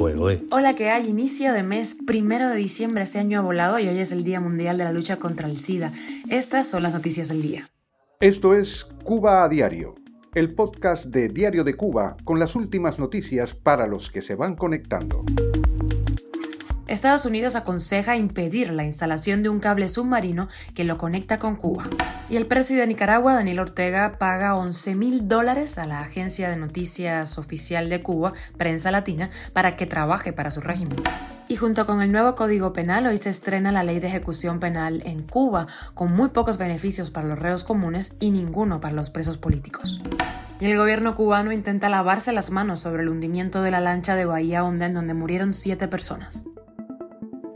fuego, ¿eh? Hola, ¿qué hay? Inicio de mes, primero de diciembre, este año ha volado y hoy es el Día Mundial de la Lucha contra el SIDA. Estas son las noticias del día. Esto es Cuba a Diario, el podcast de Diario de Cuba con las últimas noticias para los que se van conectando. Estados Unidos aconseja impedir la instalación de un cable submarino que lo conecta con Cuba. Y el presidente de Nicaragua, Daniel Ortega, paga 11 mil dólares a la agencia de noticias oficial de Cuba, Prensa Latina, para que trabaje para su régimen. Y junto con el nuevo Código Penal, hoy se estrena la ley de ejecución penal en Cuba, con muy pocos beneficios para los reos comunes y ninguno para los presos políticos. Y el gobierno cubano intenta lavarse las manos sobre el hundimiento de la lancha de Bahía Honda en donde murieron siete personas.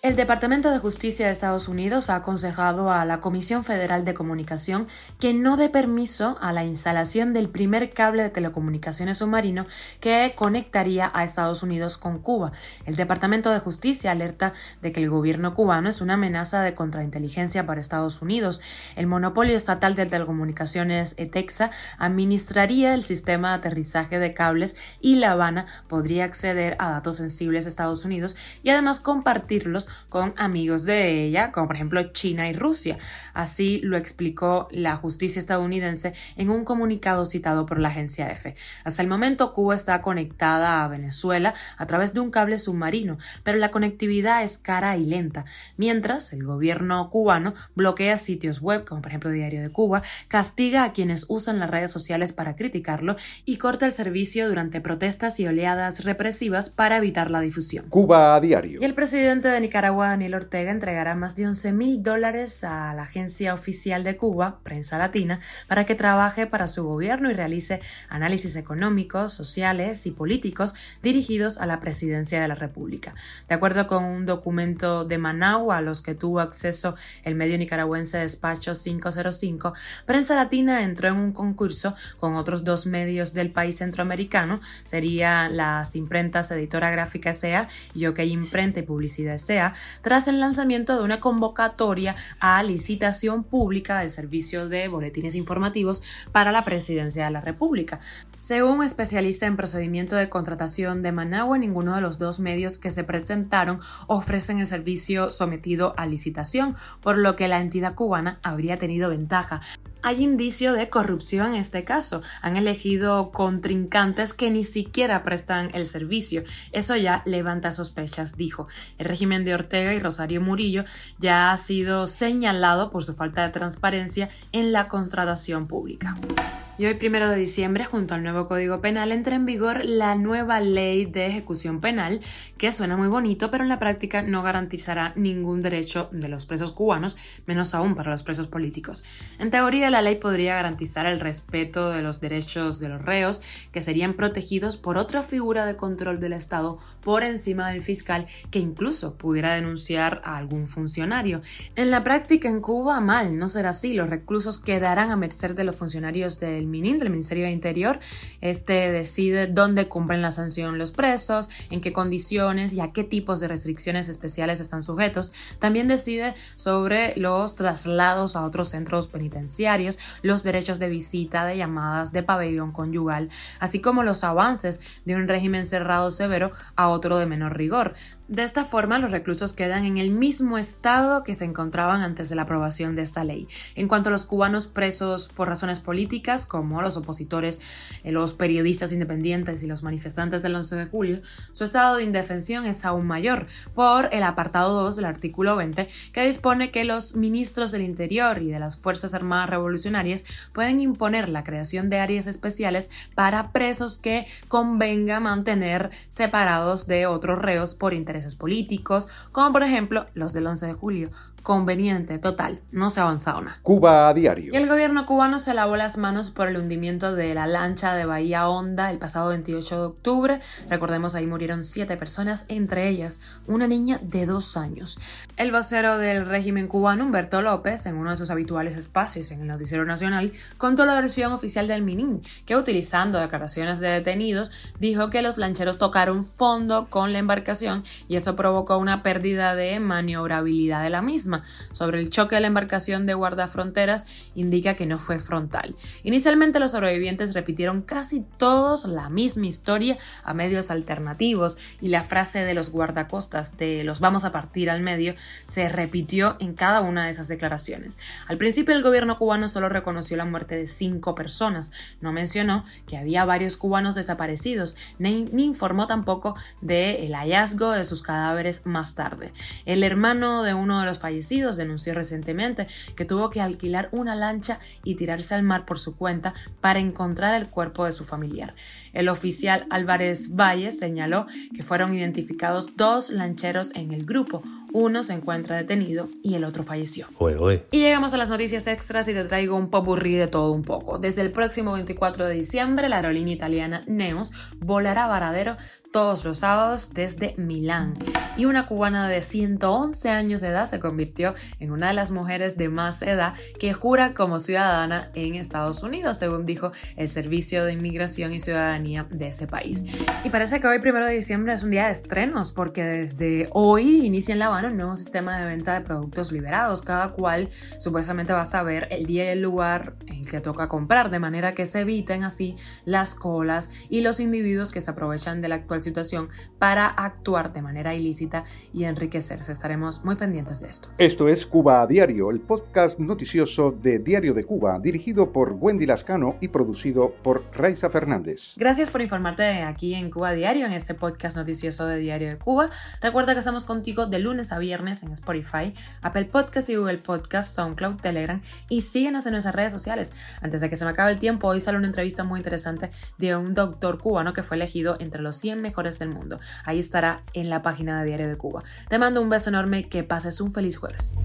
El Departamento de Justicia de Estados Unidos ha aconsejado a la Comisión Federal de Comunicación que no dé permiso a la instalación del primer cable de telecomunicaciones submarino que conectaría a Estados Unidos con Cuba. El Departamento de Justicia alerta de que el gobierno cubano es una amenaza de contrainteligencia para Estados Unidos. El monopolio estatal de telecomunicaciones ETEXA administraría el sistema de aterrizaje de cables y La Habana podría acceder a datos sensibles de Estados Unidos y además compartirlos con amigos de ella, como por ejemplo China y Rusia. Así lo explicó la justicia estadounidense en un comunicado citado por la agencia EFE. Hasta el momento Cuba está conectada a Venezuela a través de un cable submarino, pero la conectividad es cara y lenta, mientras el gobierno cubano bloquea sitios web, como por ejemplo Diario de Cuba, castiga a quienes usan las redes sociales para criticarlo y corta el servicio durante protestas y oleadas represivas para evitar la difusión. Cuba a diario. Y el presidente de Nicaragua Nicaragua, Daniel Ortega, entregará más de 11 mil dólares a la agencia oficial de Cuba, Prensa Latina, para que trabaje para su gobierno y realice análisis económicos, sociales y políticos dirigidos a la presidencia de la República. De acuerdo con un documento de Managua a los que tuvo acceso el medio nicaragüense Despacho 505, Prensa Latina entró en un concurso con otros dos medios del país centroamericano, serían las imprentas Editora Gráfica S.A. y OK Imprenta y Publicidad S.A., tras el lanzamiento de una convocatoria a licitación pública del servicio de boletines informativos para la presidencia de la República. Según especialista en procedimiento de contratación de Managua, ninguno de los dos medios que se presentaron ofrecen el servicio sometido a licitación, por lo que la entidad cubana habría tenido ventaja hay indicio de corrupción en este caso. Han elegido contrincantes que ni siquiera prestan el servicio. Eso ya levanta sospechas, dijo. El régimen de Ortega y Rosario Murillo ya ha sido señalado por su falta de transparencia en la contratación pública. Y hoy, primero de diciembre, junto al nuevo Código Penal, entra en vigor la nueva ley de ejecución penal, que suena muy bonito, pero en la práctica no garantizará ningún derecho de los presos cubanos, menos aún para los presos políticos. En teoría, la ley podría garantizar el respeto de los derechos de los reos, que serían protegidos por otra figura de control del Estado por encima del fiscal, que incluso pudiera denunciar a algún funcionario. En la práctica, en Cuba, mal, no será así. Los reclusos quedarán a merced de los funcionarios del MININ, del Ministerio de Interior, este decide dónde cumplen la sanción los presos, en qué condiciones y a qué tipos de restricciones especiales están sujetos. También decide sobre los traslados a otros centros penitenciarios, los derechos de visita, de llamadas, de pabellón conyugal, así como los avances de un régimen cerrado severo a otro de menor rigor. De esta forma, los reclusos quedan en el mismo estado que se encontraban antes de la aprobación de esta ley. En cuanto a los cubanos presos por razones políticas, como los opositores, eh, los periodistas independientes y los manifestantes del 11 de julio, su estado de indefensión es aún mayor por el apartado 2 del artículo 20, que dispone que los ministros del Interior y de las Fuerzas Armadas Revolucionarias pueden imponer la creación de áreas especiales para presos que convenga mantener separados de otros reos por interés políticos, como por ejemplo los del 11 de julio, conveniente, total, no se ha avanzado nada. Cuba a diario. Y el gobierno cubano se lavó las manos por el hundimiento de la lancha de Bahía Honda el pasado 28 de octubre. Recordemos, ahí murieron siete personas, entre ellas una niña de dos años. El vocero del régimen cubano, Humberto López, en uno de sus habituales espacios en el Noticiero Nacional, contó la versión oficial del Minin, que utilizando declaraciones de detenidos, dijo que los lancheros tocaron fondo con la embarcación y eso provocó una pérdida de maniobrabilidad de la misma sobre el choque de la embarcación de guardafronteras indica que no fue frontal. Inicialmente los sobrevivientes repitieron casi todos la misma historia a medios alternativos y la frase de los guardacostas de los vamos a partir al medio se repitió en cada una de esas declaraciones. Al principio el gobierno cubano solo reconoció la muerte de cinco personas, no mencionó que había varios cubanos desaparecidos, ni, informó tampoco del hallazgo de sus cadáveres más tarde. El hermano de uno de los fallecidos denunció recientemente que tuvo que alquilar una lancha y tirarse al mar por su cuenta para encontrar el cuerpo de su familiar. El oficial Álvarez Valle señaló que fueron identificados dos lancheros en el grupo. Uno se encuentra detenido y el otro falleció. Y llegamos a las noticias extras y te traigo un popurrí de todo un poco. Desde el próximo 24 de diciembre, la aerolínea italiana Neos volará a Varadero todos los sábados desde Milán. Y una cubana de 111 años de edad se convirtió en una de las mujeres de más edad que jura como ciudadana en Estados Unidos, según dijo el Servicio de Inmigración y Ciudadanía de ese país. Y parece que hoy, primero de diciembre, es un día de estrenos, porque desde hoy inicia en La Habana un nuevo sistema de venta de productos liberados. Cada cual supuestamente va a saber el día y el lugar en que toca comprar, de manera que se eviten así las colas y los individuos que se aprovechan de la actual situación para actuar de manera ilícita y enriquecerse. Estaremos muy pendientes de esto. Esto es Cuba a Diario, el podcast noticioso de Diario de Cuba, dirigido por Wendy Lascano y producido por Raiza Fernández. Gracias por informarte aquí en Cuba Diario, en este podcast noticioso de Diario de Cuba. Recuerda que estamos contigo de a viernes en Spotify, Apple Podcast y Google Podcast, SoundCloud, Telegram y síguenos en nuestras redes sociales. Antes de que se me acabe el tiempo, hoy sale una entrevista muy interesante de un doctor cubano que fue elegido entre los 100 mejores del mundo. Ahí estará en la página de Diario de Cuba. Te mando un beso enorme, que pases un feliz jueves.